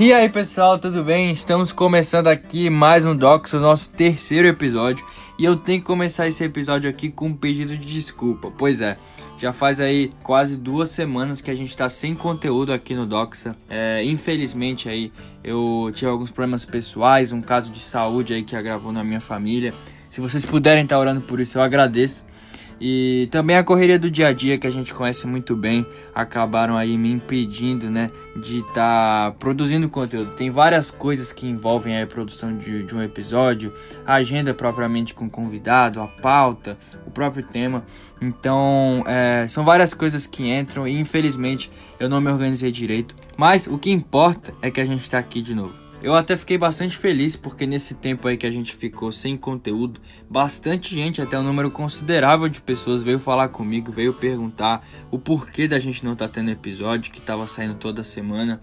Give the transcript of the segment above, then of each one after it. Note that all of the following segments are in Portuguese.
E aí pessoal, tudo bem? Estamos começando aqui mais um Docs, o nosso terceiro episódio. E eu tenho que começar esse episódio aqui com um pedido de desculpa. Pois é, já faz aí quase duas semanas que a gente tá sem conteúdo aqui no Doxa. É, infelizmente aí eu tive alguns problemas pessoais, um caso de saúde aí que agravou na minha família. Se vocês puderem estar tá orando por isso, eu agradeço. E também a correria do dia a dia que a gente conhece muito bem acabaram aí me impedindo, né, de estar tá produzindo conteúdo. Tem várias coisas que envolvem a produção de, de um episódio, a agenda propriamente com convidado, a pauta, o próprio tema. Então, é, são várias coisas que entram e infelizmente eu não me organizei direito. Mas o que importa é que a gente está aqui de novo. Eu até fiquei bastante feliz porque nesse tempo aí que a gente ficou sem conteúdo, bastante gente, até um número considerável de pessoas veio falar comigo, veio perguntar o porquê da gente não tá tendo episódio que tava saindo toda semana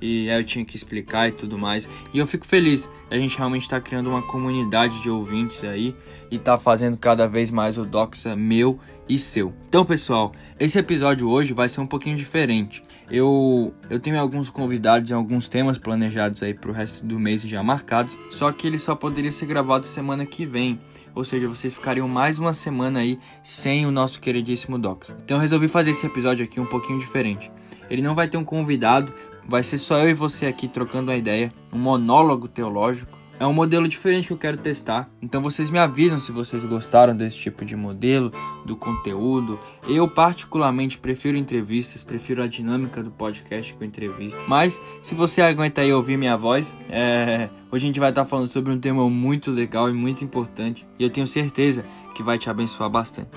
e eu tinha que explicar e tudo mais. E eu fico feliz, a gente realmente está criando uma comunidade de ouvintes aí e tá fazendo cada vez mais o Doxa meu e seu. Então, pessoal, esse episódio hoje vai ser um pouquinho diferente. Eu, eu tenho alguns convidados e alguns temas planejados aí pro resto do mês já marcados, só que ele só poderia ser gravado semana que vem. Ou seja, vocês ficariam mais uma semana aí sem o nosso queridíssimo Docs. Então eu resolvi fazer esse episódio aqui um pouquinho diferente. Ele não vai ter um convidado, vai ser só eu e você aqui trocando uma ideia, um monólogo teológico é um modelo diferente que eu quero testar. Então vocês me avisam se vocês gostaram desse tipo de modelo, do conteúdo. Eu particularmente prefiro entrevistas, prefiro a dinâmica do podcast com entrevista. Mas se você aguenta aí ouvir minha voz, é... hoje a gente vai estar falando sobre um tema muito legal e muito importante. E eu tenho certeza que vai te abençoar bastante.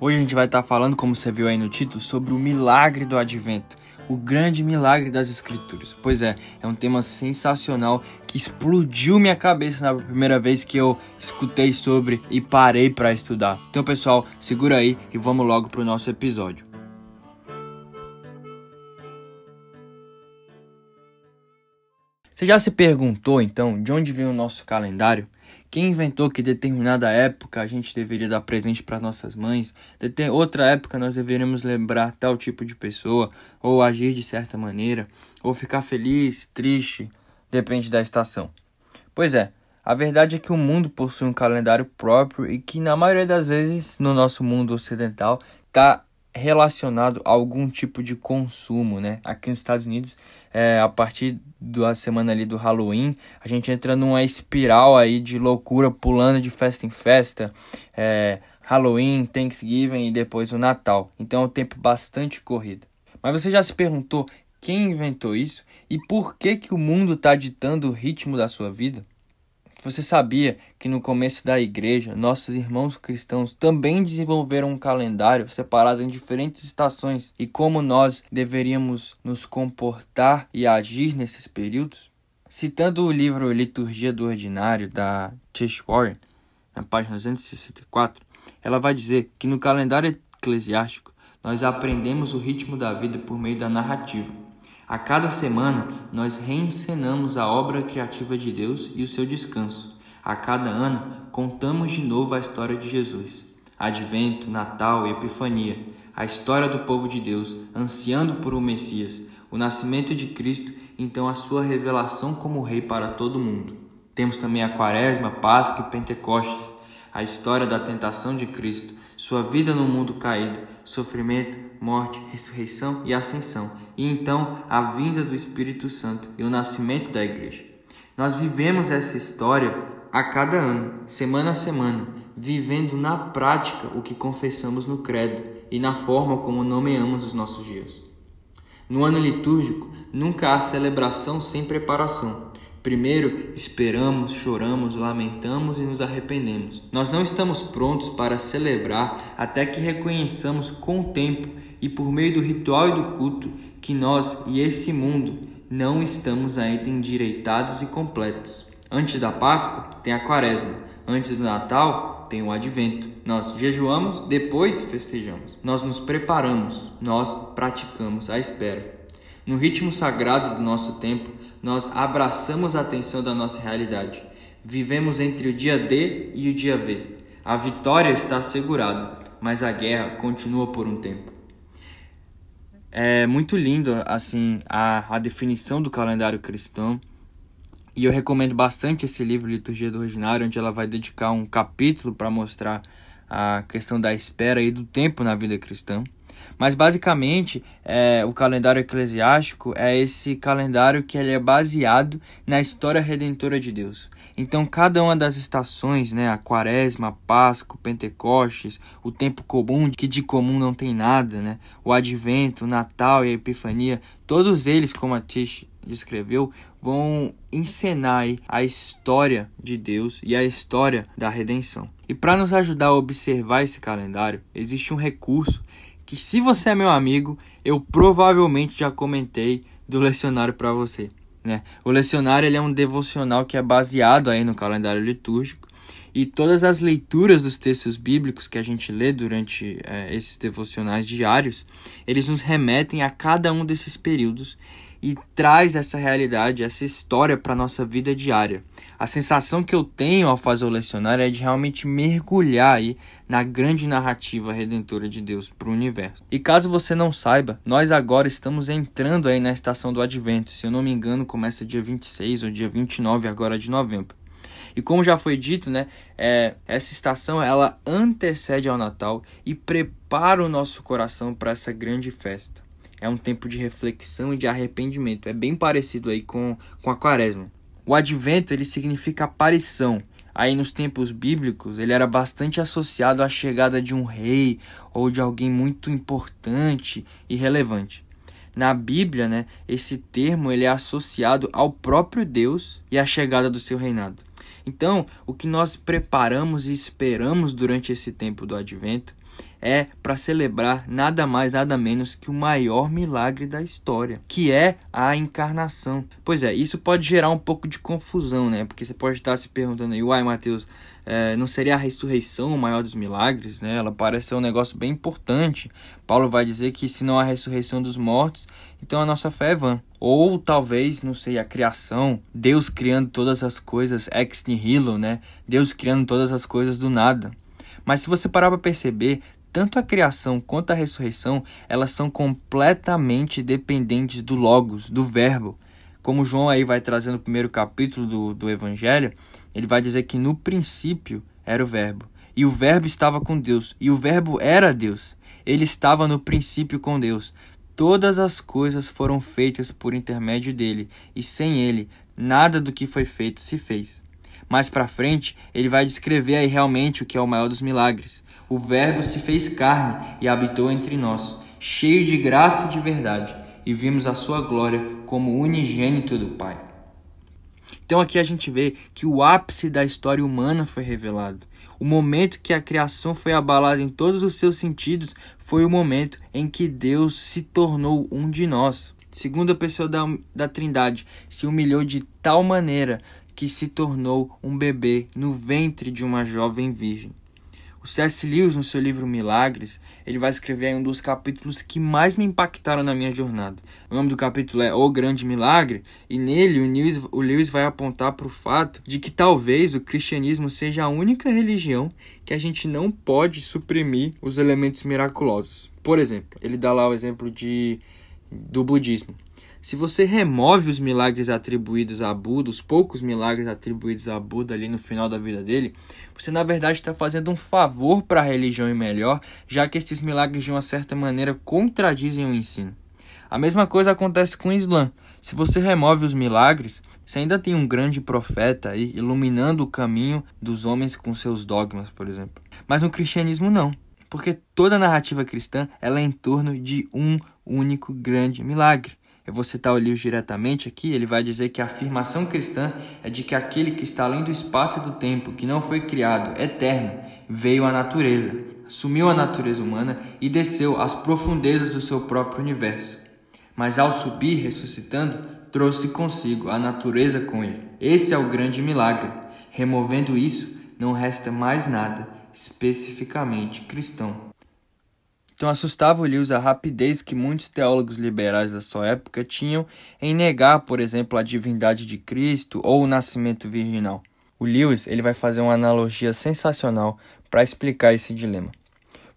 Hoje a gente vai estar falando, como você viu aí no título, sobre o milagre do advento o grande milagre das escrituras. Pois é, é um tema sensacional que explodiu minha cabeça na primeira vez que eu escutei sobre e parei para estudar. Então, pessoal, segura aí e vamos logo pro nosso episódio. Você já se perguntou então de onde vem o nosso calendário? Quem inventou que determinada época a gente deveria dar presente para nossas mães, de outra época nós deveríamos lembrar tal tipo de pessoa, ou agir de certa maneira, ou ficar feliz, triste, depende da estação. Pois é, a verdade é que o mundo possui um calendário próprio e que na maioria das vezes no nosso mundo ocidental está relacionado a algum tipo de consumo, né? Aqui nos Estados Unidos, é, a partir da semana ali do Halloween, a gente entra numa espiral aí de loucura, pulando de festa em festa, é, Halloween, Thanksgiving e depois o Natal. Então é um tempo bastante corrido. Mas você já se perguntou quem inventou isso e por que que o mundo está ditando o ritmo da sua vida? Você sabia que no começo da igreja, nossos irmãos cristãos também desenvolveram um calendário separado em diferentes estações e como nós deveríamos nos comportar e agir nesses períodos? Citando o livro Liturgia do Ordinário da Tish Warren, na página 264, ela vai dizer que no calendário eclesiástico nós aprendemos o ritmo da vida por meio da narrativa. A cada semana, nós reencenamos a obra criativa de Deus e o seu descanso. A cada ano, contamos de novo a história de Jesus. Advento, Natal Epifania, a história do povo de Deus ansiando por um Messias, o nascimento de Cristo, então a sua revelação como Rei para todo o mundo. Temos também a Quaresma, Páscoa e Pentecostes, a história da tentação de Cristo, sua vida no mundo caído, sofrimento, morte, ressurreição e ascensão, e então a vinda do Espírito Santo e o nascimento da igreja. Nós vivemos essa história a cada ano, semana a semana, vivendo na prática o que confessamos no credo e na forma como nomeamos os nossos dias. No ano litúrgico, nunca há celebração sem preparação. Primeiro, esperamos, choramos, lamentamos e nos arrependemos. Nós não estamos prontos para celebrar até que reconheçamos com o tempo e por meio do ritual e do culto que nós e esse mundo não estamos ainda endireitados e completos. Antes da Páscoa tem a Quaresma, antes do Natal tem o Advento. Nós jejuamos, depois festejamos. Nós nos preparamos, nós praticamos a espera. No ritmo sagrado do nosso tempo, nós abraçamos a atenção da nossa realidade. Vivemos entre o dia D e o dia V. A vitória está assegurada, mas a guerra continua por um tempo. É muito lindo, assim, a, a definição do calendário cristão. E eu recomendo bastante esse livro, Liturgia do Ordinário, onde ela vai dedicar um capítulo para mostrar a questão da espera e do tempo na vida cristã. Mas basicamente, é, o calendário eclesiástico é esse calendário que ele é baseado na história redentora de Deus. Então, cada uma das estações, né, a quaresma, a páscoa, pentecostes, o tempo comum, que de comum não tem nada, né, o advento, o natal e a epifania, todos eles, como a Tish descreveu, vão encenar a história de Deus e a história da redenção. E para nos ajudar a observar esse calendário, existe um recurso que, se você é meu amigo, eu provavelmente já comentei do lecionário para você. Né? O lecionário ele é um devocional que é baseado aí no calendário litúrgico e todas as leituras dos textos bíblicos que a gente lê durante é, esses devocionais diários, eles nos remetem a cada um desses períodos e traz essa realidade, essa história para nossa vida diária. A sensação que eu tenho ao fazer o lecionário é de realmente mergulhar aí na grande narrativa redentora de Deus para o universo. E caso você não saiba, nós agora estamos entrando aí na estação do Advento. Se eu não me engano, começa dia 26 ou dia 29 agora de novembro. E como já foi dito, né, é, essa estação ela antecede ao Natal e prepara o nosso coração para essa grande festa é um tempo de reflexão e de arrependimento. É bem parecido aí com, com a quaresma. O advento ele significa aparição. Aí nos tempos bíblicos ele era bastante associado à chegada de um rei ou de alguém muito importante e relevante. Na Bíblia, né, esse termo ele é associado ao próprio Deus e à chegada do seu reinado. Então, o que nós preparamos e esperamos durante esse tempo do advento é para celebrar nada mais, nada menos que o maior milagre da história, que é a encarnação. Pois é, isso pode gerar um pouco de confusão, né? Porque você pode estar se perguntando aí, uai, Mateus, é, não seria a ressurreição o maior dos milagres, né? Ela parece ser um negócio bem importante. Paulo vai dizer que se não há ressurreição dos mortos, então a nossa fé é vã. Ou talvez, não sei, a criação, Deus criando todas as coisas ex nihilo, né? Deus criando todas as coisas do nada. Mas se você parar para perceber, tanto a criação quanto a ressurreição, elas são completamente dependentes do Logos, do Verbo. Como João aí vai trazer no primeiro capítulo do, do Evangelho, ele vai dizer que no princípio era o Verbo. E o Verbo estava com Deus. E o Verbo era Deus. Ele estava no princípio com Deus. Todas as coisas foram feitas por intermédio dele. E sem ele, nada do que foi feito se fez. Mais para frente, ele vai descrever aí realmente o que é o maior dos milagres. O Verbo se fez carne e habitou entre nós, cheio de graça e de verdade, e vimos a sua glória como unigênito do Pai. Então aqui a gente vê que o ápice da história humana foi revelado. O momento que a criação foi abalada em todos os seus sentidos foi o momento em que Deus se tornou um de nós. Segunda pessoa da, da Trindade se humilhou de tal maneira que se tornou um bebê no ventre de uma jovem virgem. O C.S. Lewis, no seu livro Milagres, ele vai escrever um dos capítulos que mais me impactaram na minha jornada. O nome do capítulo é O Grande Milagre, e nele o Lewis, o Lewis vai apontar para o fato de que talvez o cristianismo seja a única religião que a gente não pode suprimir os elementos miraculosos. Por exemplo, ele dá lá o exemplo de, do budismo. Se você remove os milagres atribuídos a Buda, os poucos milagres atribuídos a Buda ali no final da vida dele, você na verdade está fazendo um favor para a religião e melhor, já que esses milagres de uma certa maneira contradizem o ensino. A mesma coisa acontece com o Islã. Se você remove os milagres, você ainda tem um grande profeta aí iluminando o caminho dos homens com seus dogmas, por exemplo. Mas no cristianismo não, porque toda narrativa cristã ela é em torno de um único grande milagre eu vou citar o Lewis diretamente aqui, ele vai dizer que a afirmação cristã é de que aquele que está além do espaço e do tempo, que não foi criado, eterno, veio à natureza, assumiu a natureza humana e desceu às profundezas do seu próprio universo. Mas ao subir, ressuscitando, trouxe consigo a natureza com ele. Esse é o grande milagre. Removendo isso, não resta mais nada especificamente cristão. Então assustava Lewis a rapidez que muitos teólogos liberais da sua época tinham em negar, por exemplo, a divindade de Cristo ou o nascimento virginal. O Lewis ele vai fazer uma analogia sensacional para explicar esse dilema.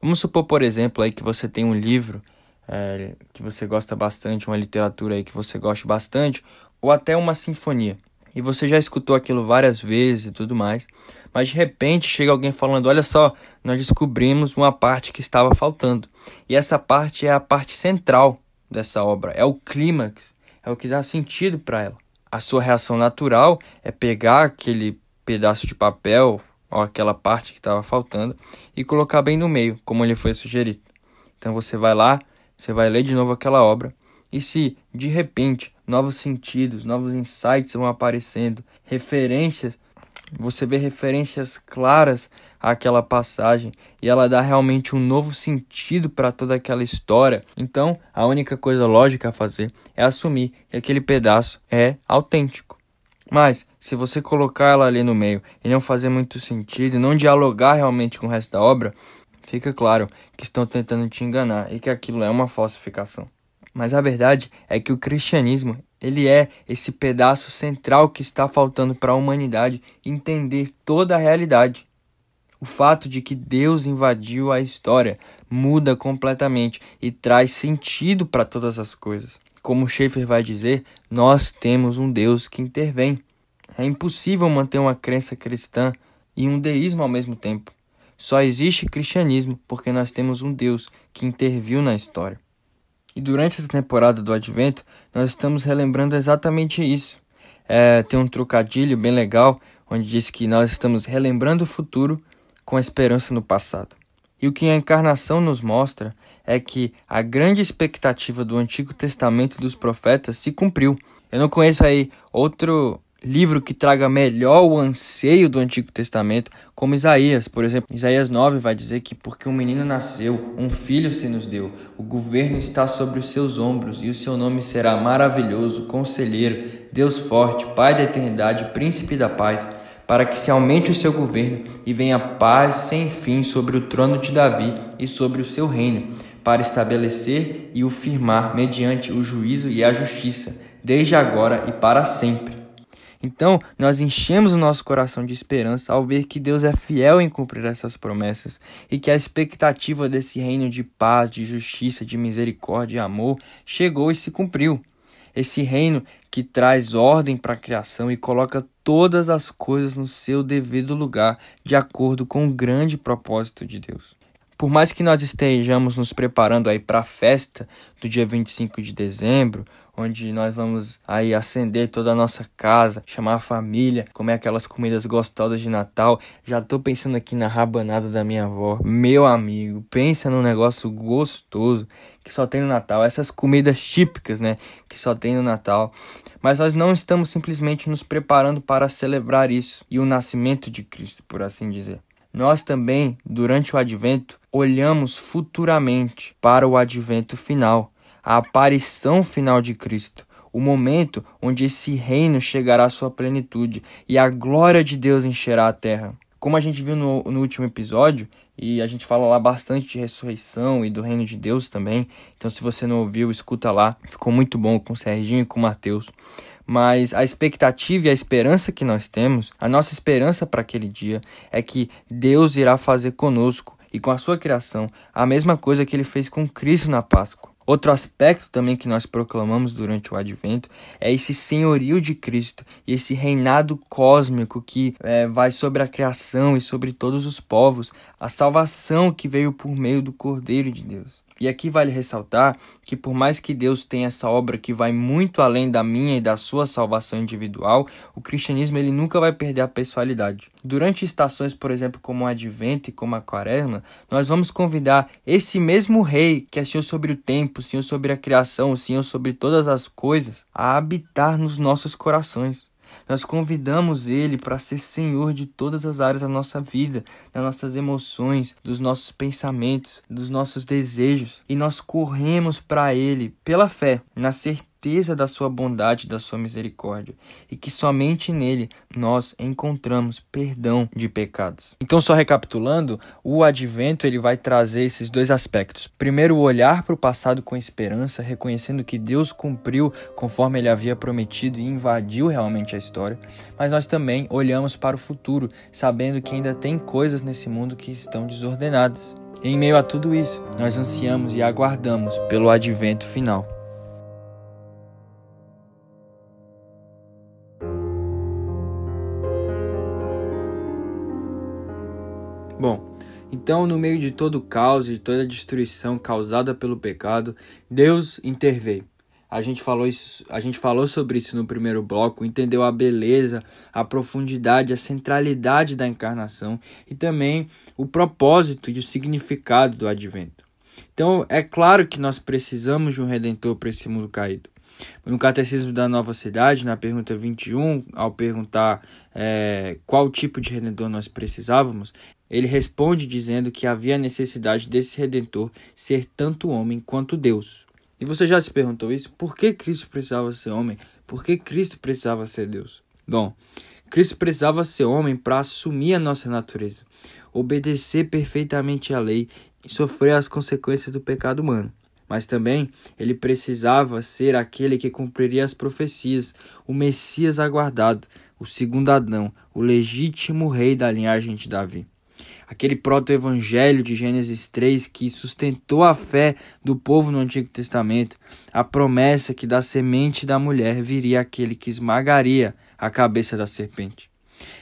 Vamos supor, por exemplo, aí que você tem um livro é, que você gosta bastante, uma literatura aí que você goste bastante, ou até uma sinfonia. E você já escutou aquilo várias vezes e tudo mais, mas de repente chega alguém falando: Olha só, nós descobrimos uma parte que estava faltando. E essa parte é a parte central dessa obra, é o clímax, é o que dá sentido para ela. A sua reação natural é pegar aquele pedaço de papel ou aquela parte que estava faltando e colocar bem no meio, como ele foi sugerido. Então você vai lá, você vai ler de novo aquela obra e se de repente novos sentidos, novos insights vão aparecendo, referências, você vê referências claras àquela passagem e ela dá realmente um novo sentido para toda aquela história. Então, a única coisa lógica a fazer é assumir que aquele pedaço é autêntico. Mas, se você colocar ela ali no meio e não fazer muito sentido, não dialogar realmente com o resto da obra, fica claro que estão tentando te enganar e que aquilo é uma falsificação. Mas a verdade é que o cristianismo, ele é esse pedaço central que está faltando para a humanidade entender toda a realidade. O fato de que Deus invadiu a história muda completamente e traz sentido para todas as coisas. Como Schaeffer vai dizer, nós temos um Deus que intervém. É impossível manter uma crença cristã e um deísmo ao mesmo tempo. Só existe cristianismo porque nós temos um Deus que interviu na história. E durante essa temporada do Advento, nós estamos relembrando exatamente isso. É, tem um trocadilho bem legal, onde diz que nós estamos relembrando o futuro com a esperança no passado. E o que a encarnação nos mostra é que a grande expectativa do Antigo Testamento dos profetas se cumpriu. Eu não conheço aí outro livro que traga melhor o anseio do Antigo Testamento, como Isaías. Por exemplo, Isaías 9 vai dizer que porque um menino nasceu, um filho se nos deu, o governo está sobre os seus ombros e o seu nome será maravilhoso, conselheiro, Deus forte, Pai da eternidade, príncipe da paz, para que se aumente o seu governo e venha paz sem fim sobre o trono de Davi e sobre o seu reino, para estabelecer e o firmar mediante o juízo e a justiça, desde agora e para sempre então, nós enchemos o nosso coração de esperança ao ver que Deus é fiel em cumprir essas promessas e que a expectativa desse reino de paz, de justiça, de misericórdia e amor chegou e se cumpriu. Esse reino que traz ordem para a criação e coloca todas as coisas no seu devido lugar, de acordo com o grande propósito de Deus. Por mais que nós estejamos nos preparando aí para a festa do dia 25 de dezembro, onde nós vamos aí acender toda a nossa casa, chamar a família, comer aquelas comidas gostosas de Natal. Já tô pensando aqui na rabanada da minha avó. Meu amigo, pensa num negócio gostoso que só tem no Natal, essas comidas típicas, né, que só tem no Natal. Mas nós não estamos simplesmente nos preparando para celebrar isso e o nascimento de Cristo, por assim dizer. Nós também, durante o advento, olhamos futuramente para o advento final a aparição final de Cristo, o momento onde esse reino chegará à sua plenitude e a glória de Deus encherá a terra. Como a gente viu no, no último episódio, e a gente fala lá bastante de ressurreição e do reino de Deus também. Então, se você não ouviu, escuta lá. Ficou muito bom com o Serginho e com o Mateus. Mas a expectativa e a esperança que nós temos, a nossa esperança para aquele dia, é que Deus irá fazer conosco e com a sua criação a mesma coisa que ele fez com Cristo na Páscoa. Outro aspecto também que nós proclamamos durante o advento é esse senhorio de Cristo e esse reinado cósmico que é, vai sobre a criação e sobre todos os povos, a salvação que veio por meio do Cordeiro de Deus. E aqui vale ressaltar que, por mais que Deus tenha essa obra que vai muito além da minha e da sua salvação individual, o cristianismo ele nunca vai perder a pessoalidade. Durante estações, por exemplo, como o Advento e como a Quaresma, nós vamos convidar esse mesmo Rei, que é Senhor sobre o tempo, Senhor sobre a criação, Senhor sobre todas as coisas, a habitar nos nossos corações. Nós convidamos Ele para ser Senhor de todas as áreas da nossa vida, das nossas emoções, dos nossos pensamentos, dos nossos desejos. E nós corremos para Ele pela fé, na certeza certeza da sua bondade, da sua misericórdia, e que somente nele nós encontramos perdão de pecados. Então, só recapitulando, o advento ele vai trazer esses dois aspectos. Primeiro, olhar para o passado com esperança, reconhecendo que Deus cumpriu conforme ele havia prometido e invadiu realmente a história, mas nós também olhamos para o futuro, sabendo que ainda tem coisas nesse mundo que estão desordenadas Em meio a tudo isso, nós ansiamos e aguardamos pelo advento final. Bom, então no meio de todo o caos e toda a destruição causada pelo pecado, Deus interveio. A gente falou isso, a gente falou sobre isso no primeiro bloco, entendeu a beleza, a profundidade, a centralidade da encarnação e também o propósito e o significado do advento. Então, é claro que nós precisamos de um redentor para esse mundo caído. No Catecismo da Nova Cidade, na pergunta 21, ao perguntar é, qual tipo de redentor nós precisávamos, ele responde dizendo que havia necessidade desse redentor ser tanto homem quanto Deus. E você já se perguntou isso? Por que Cristo precisava ser homem? Por que Cristo precisava ser Deus? Bom, Cristo precisava ser homem para assumir a nossa natureza, obedecer perfeitamente à lei e sofrer as consequências do pecado humano. Mas também ele precisava ser aquele que cumpriria as profecias, o Messias aguardado, o segundo Adão, o legítimo rei da linhagem de Davi aquele proto-evangelho de Gênesis 3 que sustentou a fé do povo no Antigo Testamento, a promessa que da semente da mulher viria aquele que esmagaria a cabeça da serpente.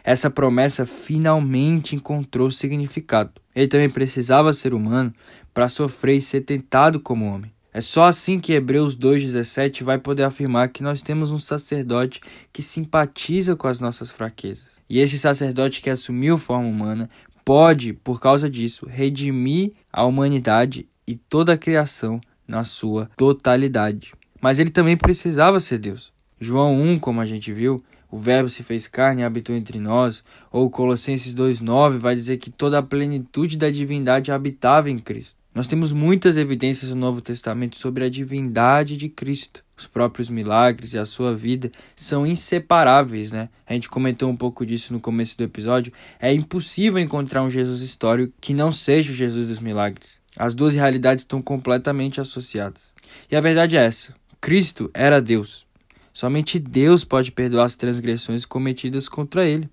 Essa promessa finalmente encontrou significado. Ele também precisava ser humano para sofrer e ser tentado como homem. É só assim que Hebreus 2,17 vai poder afirmar que nós temos um sacerdote que simpatiza com as nossas fraquezas. E esse sacerdote que assumiu forma humana pode, por causa disso, redimir a humanidade e toda a criação na sua totalidade. Mas ele também precisava ser Deus. João 1, como a gente viu, o Verbo se fez carne e habitou entre nós, ou Colossenses 2,9 vai dizer que toda a plenitude da divindade habitava em Cristo. Nós temos muitas evidências no Novo Testamento sobre a divindade de Cristo. Os próprios milagres e a sua vida são inseparáveis, né? A gente comentou um pouco disso no começo do episódio. É impossível encontrar um Jesus histórico que não seja o Jesus dos milagres. As duas realidades estão completamente associadas. E a verdade é essa: Cristo era Deus. Somente Deus pode perdoar as transgressões cometidas contra ele.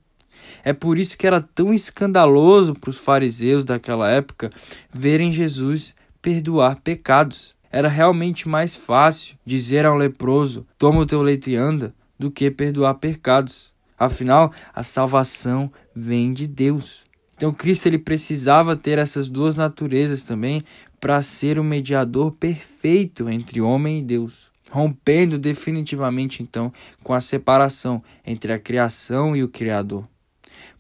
É por isso que era tão escandaloso para os fariseus daquela época verem Jesus perdoar pecados. Era realmente mais fácil dizer a um leproso: toma o teu leito e anda, do que perdoar pecados. Afinal, a salvação vem de Deus. Então Cristo ele precisava ter essas duas naturezas também para ser o mediador perfeito entre homem e Deus, rompendo definitivamente então com a separação entre a criação e o criador.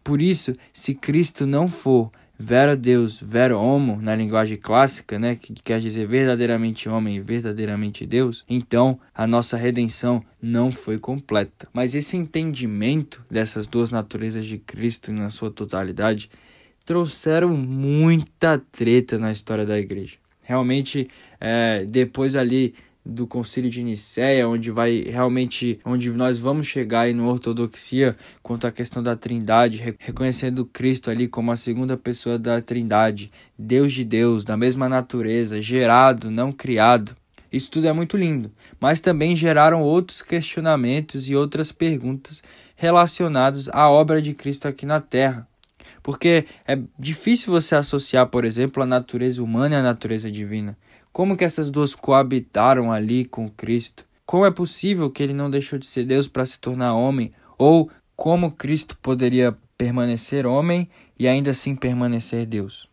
Por isso, se Cristo não for vera Deus, vera homo, na linguagem clássica, né, que quer dizer verdadeiramente homem e verdadeiramente Deus, então a nossa redenção não foi completa. Mas esse entendimento dessas duas naturezas de Cristo na sua totalidade trouxeram muita treta na história da igreja. Realmente, é, depois ali do Concílio de Nicéia, onde vai realmente, onde nós vamos chegar aí no ortodoxia quanto à questão da Trindade, reconhecendo Cristo ali como a segunda pessoa da Trindade, Deus de Deus, da mesma natureza, gerado, não criado. Isso tudo é muito lindo, mas também geraram outros questionamentos e outras perguntas relacionados à obra de Cristo aqui na Terra. Porque é difícil você associar, por exemplo, a natureza humana a natureza divina. Como que essas duas coabitaram ali com Cristo? Como é possível que ele não deixou de ser Deus para se tornar homem? Ou como Cristo poderia permanecer homem e ainda assim permanecer Deus?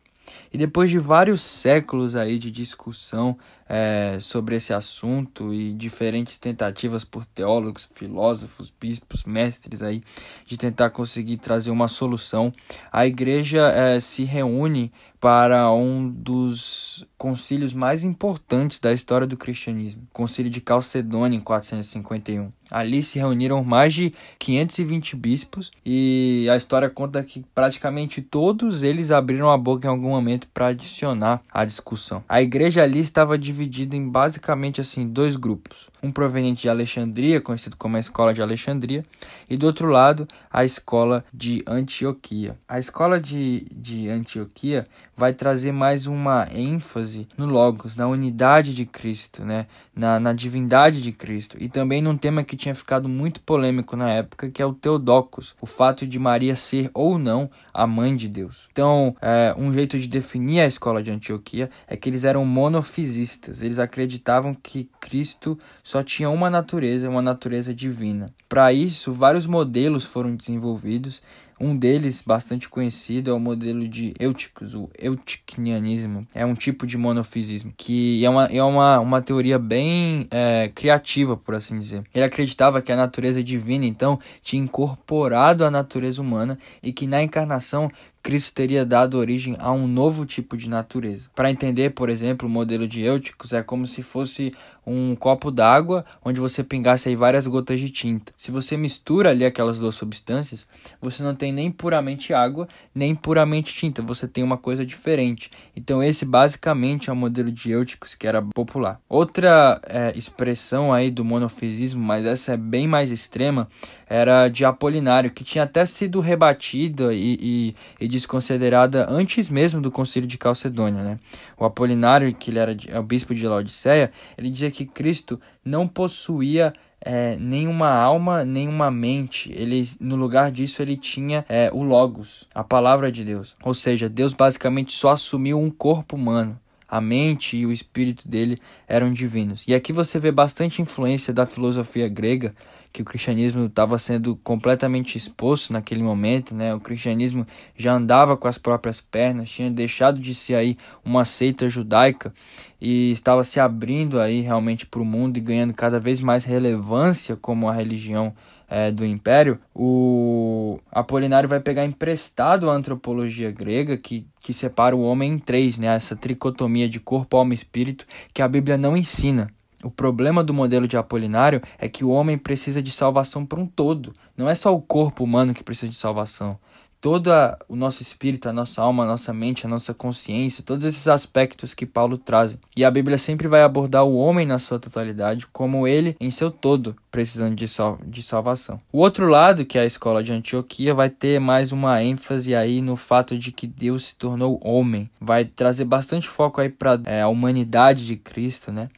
E depois de vários séculos aí de discussão é, sobre esse assunto e diferentes tentativas por teólogos, filósofos, bispos, mestres aí de tentar conseguir trazer uma solução, a igreja é, se reúne para um dos concílios mais importantes da história do cristianismo, o Concílio de Calcedônia em 451. Ali se reuniram mais de 520 bispos e a história conta que praticamente todos eles abriram a boca em algum momento para adicionar à discussão. A igreja ali estava dividida em basicamente assim dois grupos. um proveniente de Alexandria, conhecido como a Escola de Alexandria, e do outro lado, a Escola de Antioquia. A Escola de, de Antioquia vai trazer mais uma ênfase no Logos, na unidade de Cristo, né? na, na divindade de Cristo, e também num tema que tinha ficado muito polêmico na época, que é o Teodocos, o fato de Maria ser ou não a mãe de Deus. Então, é, um jeito de definir a escola de Antioquia é que eles eram monofisistas, eles acreditavam que Cristo só tinha uma natureza, uma natureza divina. Para isso, vários modelos foram desenvolvidos um deles, bastante conhecido, é o modelo de Euticus, o Euticnianismo. É um tipo de monofisismo, que é uma, é uma, uma teoria bem é, criativa, por assim dizer. Ele acreditava que a natureza divina, então, tinha incorporado a natureza humana e que na encarnação Cristo teria dado origem a um novo tipo de natureza. Para entender, por exemplo, o modelo de Euticus é como se fosse um copo d'água onde você pingasse aí várias gotas de tinta. Se você mistura ali aquelas duas substâncias, você não tem nem puramente água, nem puramente tinta, você tem uma coisa diferente. Então esse basicamente é o modelo de Euticus que era popular. Outra é, expressão aí do monofisismo, mas essa é bem mais extrema, era de Apolinário, que tinha até sido rebatida e, e, e desconsiderada antes mesmo do concílio de Calcedônia. Né? O Apolinário, que ele era é o bispo de Laodiceia, ele dizia que Cristo não possuía é, nenhuma alma, nenhuma mente. Ele, no lugar disso, ele tinha é, o Logos, a palavra de Deus. Ou seja, Deus basicamente só assumiu um corpo humano. A mente e o espírito dele eram divinos. E aqui você vê bastante influência da filosofia grega, que o cristianismo estava sendo completamente exposto naquele momento, né? O cristianismo já andava com as próprias pernas, tinha deixado de ser aí uma seita judaica e estava se abrindo aí realmente para o mundo e ganhando cada vez mais relevância como a religião é, do Império, o Apolinário vai pegar emprestado a antropologia grega, que, que separa o homem em três, né? essa tricotomia de corpo, alma e espírito, que a Bíblia não ensina. O problema do modelo de Apolinário é que o homem precisa de salvação para um todo. Não é só o corpo humano que precisa de salvação todo o nosso espírito, a nossa alma, a nossa mente, a nossa consciência, todos esses aspectos que Paulo traz. E a Bíblia sempre vai abordar o homem na sua totalidade, como ele em seu todo, precisando de, sal de salvação. O outro lado, que é a escola de Antioquia, vai ter mais uma ênfase aí no fato de que Deus se tornou homem. Vai trazer bastante foco aí para é, a humanidade de Cristo, né?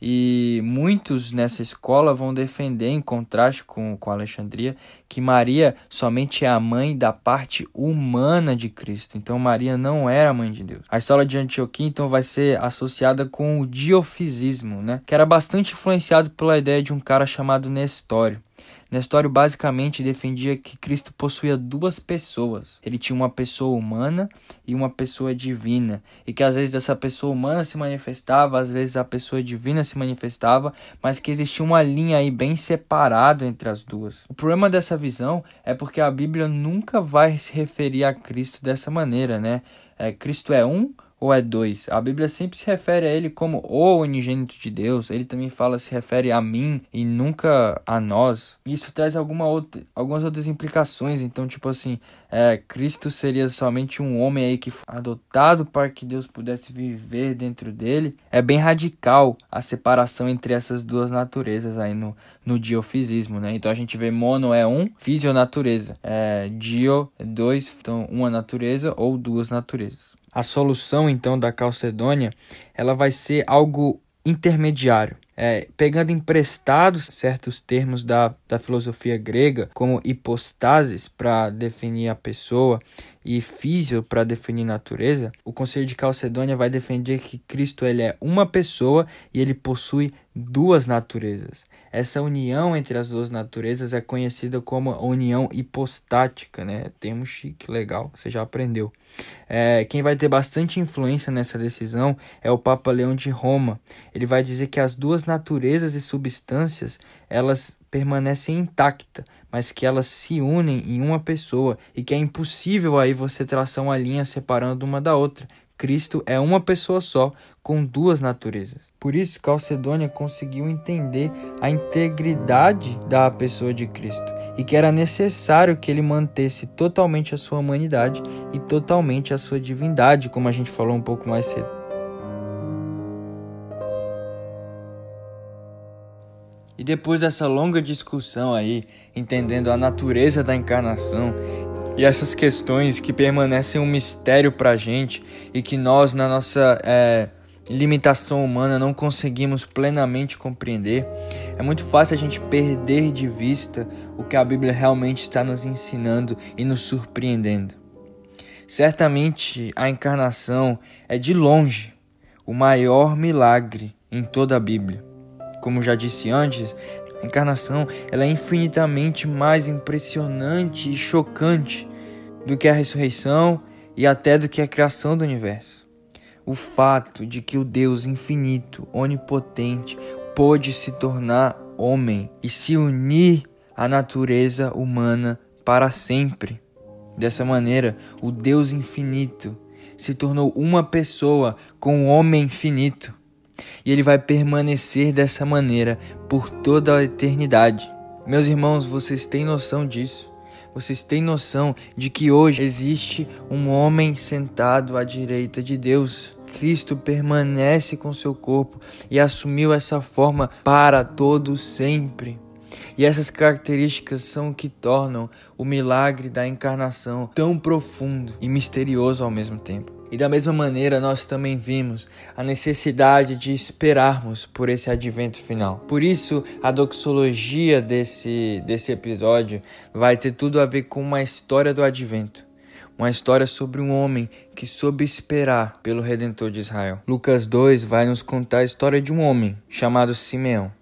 E muitos nessa escola vão defender, em contraste com, com Alexandria, que Maria somente é a mãe da parte humana de Cristo. Então Maria não era a mãe de Deus. A escola de Antioquia então vai ser associada com o diofisismo, né? que era bastante influenciado pela ideia de um cara chamado Nestório. Nestório basicamente defendia que Cristo possuía duas pessoas. Ele tinha uma pessoa humana e uma pessoa divina, e que às vezes essa pessoa humana se manifestava, às vezes a pessoa divina se manifestava, mas que existia uma linha aí bem separada entre as duas. O problema dessa visão é porque a Bíblia nunca vai se referir a Cristo dessa maneira, né? É, Cristo é um, ou é dois? A Bíblia sempre se refere a ele como o unigênito de Deus. Ele também fala, se refere a mim e nunca a nós. Isso traz alguma outra, algumas outras implicações. Então, tipo assim, é, Cristo seria somente um homem aí que foi adotado para que Deus pudesse viver dentro dele. É bem radical a separação entre essas duas naturezas aí no, no diofisismo, né? Então a gente vê mono é um, fisionatureza. É, dio é dois, então uma natureza ou duas naturezas. A solução então da Calcedônia, ela vai ser algo intermediário. É, pegando emprestados certos termos da, da filosofia grega, como hipostasis para definir a pessoa e físio para definir natureza, o Conselho de Calcedônia vai defender que Cristo ele é uma pessoa e ele possui duas naturezas. Essa união entre as duas naturezas é conhecida como união hipostática, né? Termo chique, legal, você já aprendeu. É, quem vai ter bastante influência nessa decisão é o Papa Leão de Roma. Ele vai dizer que as duas naturezas e substâncias elas permanecem intactas, mas que elas se unem em uma pessoa e que é impossível aí você traçar uma linha separando uma da outra. Cristo é uma pessoa só, com duas naturezas. Por isso, Calcedônia conseguiu entender a integridade da pessoa de Cristo e que era necessário que ele mantesse totalmente a sua humanidade e totalmente a sua divindade, como a gente falou um pouco mais cedo. E depois dessa longa discussão aí, entendendo a natureza da encarnação e essas questões que permanecem um mistério para a gente e que nós, na nossa é, limitação humana, não conseguimos plenamente compreender, é muito fácil a gente perder de vista o que a Bíblia realmente está nos ensinando e nos surpreendendo. Certamente a encarnação é de longe o maior milagre em toda a Bíblia. Como já disse antes, a encarnação ela é infinitamente mais impressionante e chocante do que a ressurreição e até do que a criação do universo. O fato de que o Deus infinito, onipotente, pôde se tornar homem e se unir à natureza humana para sempre. Dessa maneira, o Deus infinito se tornou uma pessoa com o homem infinito e ele vai permanecer dessa maneira por toda a eternidade. Meus irmãos, vocês têm noção disso? Vocês têm noção de que hoje existe um homem sentado à direita de Deus? Cristo permanece com seu corpo e assumiu essa forma para todo sempre. E essas características são o que tornam o milagre da encarnação tão profundo e misterioso ao mesmo tempo. E da mesma maneira, nós também vimos a necessidade de esperarmos por esse advento final. Por isso, a doxologia desse, desse episódio vai ter tudo a ver com uma história do advento. Uma história sobre um homem que soube esperar pelo Redentor de Israel. Lucas 2 vai nos contar a história de um homem chamado Simeão.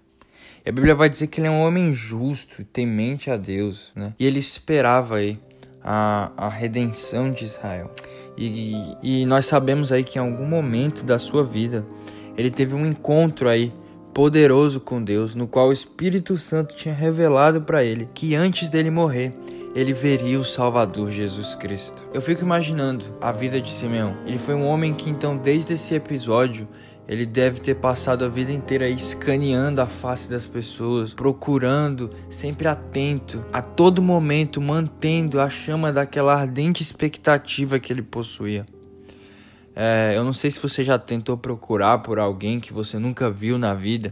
E a Bíblia vai dizer que ele é um homem justo, temente a Deus, né? E ele esperava aí a, a redenção de Israel. E, e nós sabemos aí que em algum momento da sua vida ele teve um encontro aí poderoso com Deus, no qual o Espírito Santo tinha revelado para ele que antes dele morrer, ele veria o Salvador Jesus Cristo. Eu fico imaginando a vida de Simeão. Ele foi um homem que então desde esse episódio ele deve ter passado a vida inteira escaneando a face das pessoas, procurando, sempre atento, a todo momento mantendo a chama daquela ardente expectativa que ele possuía. É, eu não sei se você já tentou procurar por alguém que você nunca viu na vida,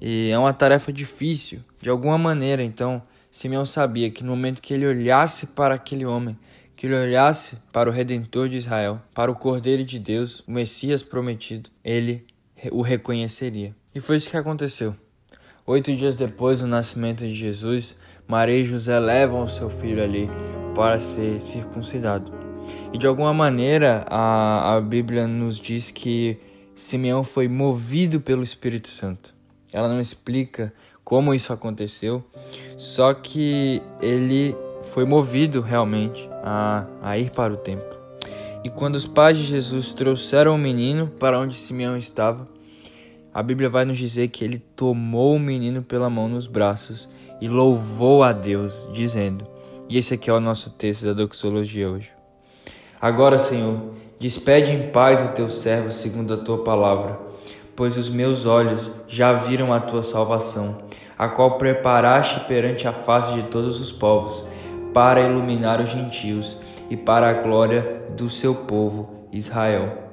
e é uma tarefa difícil, de alguma maneira. Então, Simeão sabia que no momento que ele olhasse para aquele homem, que ele olhasse para o Redentor de Israel, para o Cordeiro de Deus, o Messias prometido, ele o reconheceria. E foi isso que aconteceu. Oito dias depois do nascimento de Jesus, Maria e José levam o seu filho ali para ser circuncidado. E de alguma maneira a, a Bíblia nos diz que Simeão foi movido pelo Espírito Santo. Ela não explica como isso aconteceu, só que ele foi movido realmente a, a ir para o templo. E quando os pais de Jesus trouxeram o menino para onde Simeão estava, a Bíblia vai nos dizer que ele tomou o menino pela mão nos braços e louvou a Deus, dizendo: E esse aqui é o nosso texto da doxologia hoje. Agora, Senhor, despede em paz o teu servo segundo a tua palavra, pois os meus olhos já viram a tua salvação, a qual preparaste perante a face de todos os povos para iluminar os gentios e para a glória do seu povo Israel.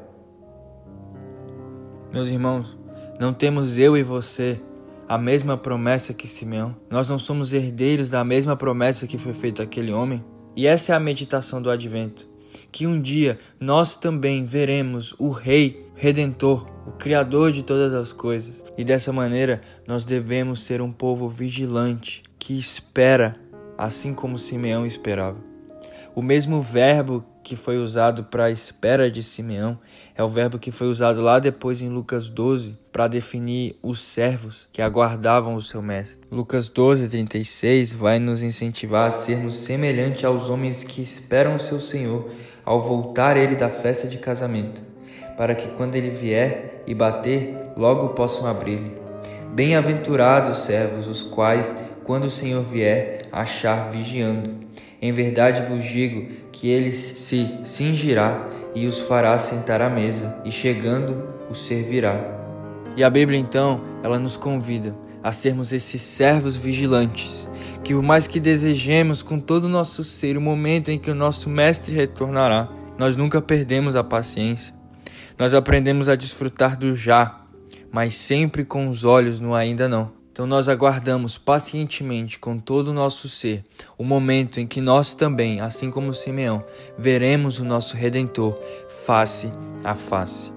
Meus irmãos, não temos eu e você a mesma promessa que Simeão? Nós não somos herdeiros da mesma promessa que foi feita àquele homem? E essa é a meditação do advento. Que um dia nós também veremos o Rei Redentor, o Criador de todas as coisas. E dessa maneira nós devemos ser um povo vigilante que espera assim como Simeão esperava. O mesmo verbo que foi usado para a espera de Simeão é o verbo que foi usado lá depois em Lucas 12 para definir os servos que aguardavam o seu mestre. Lucas 12, 36 vai nos incentivar a sermos semelhantes aos homens que esperam o seu Senhor ao voltar ele da festa de casamento, para que quando ele vier e bater, logo possam abrir-lhe. Bem-aventurados servos os quais quando o Senhor vier, achar vigiando. Em verdade vos digo que ele se cingirá e os fará sentar à mesa, e chegando os servirá. E a Bíblia então, ela nos convida a sermos esses servos vigilantes, que por mais que desejemos com todo o nosso ser o momento em que o nosso mestre retornará, nós nunca perdemos a paciência. Nós aprendemos a desfrutar do já, mas sempre com os olhos no ainda não. Então nós aguardamos pacientemente com todo o nosso ser o momento em que nós também, assim como Simeão, veremos o nosso redentor face a face.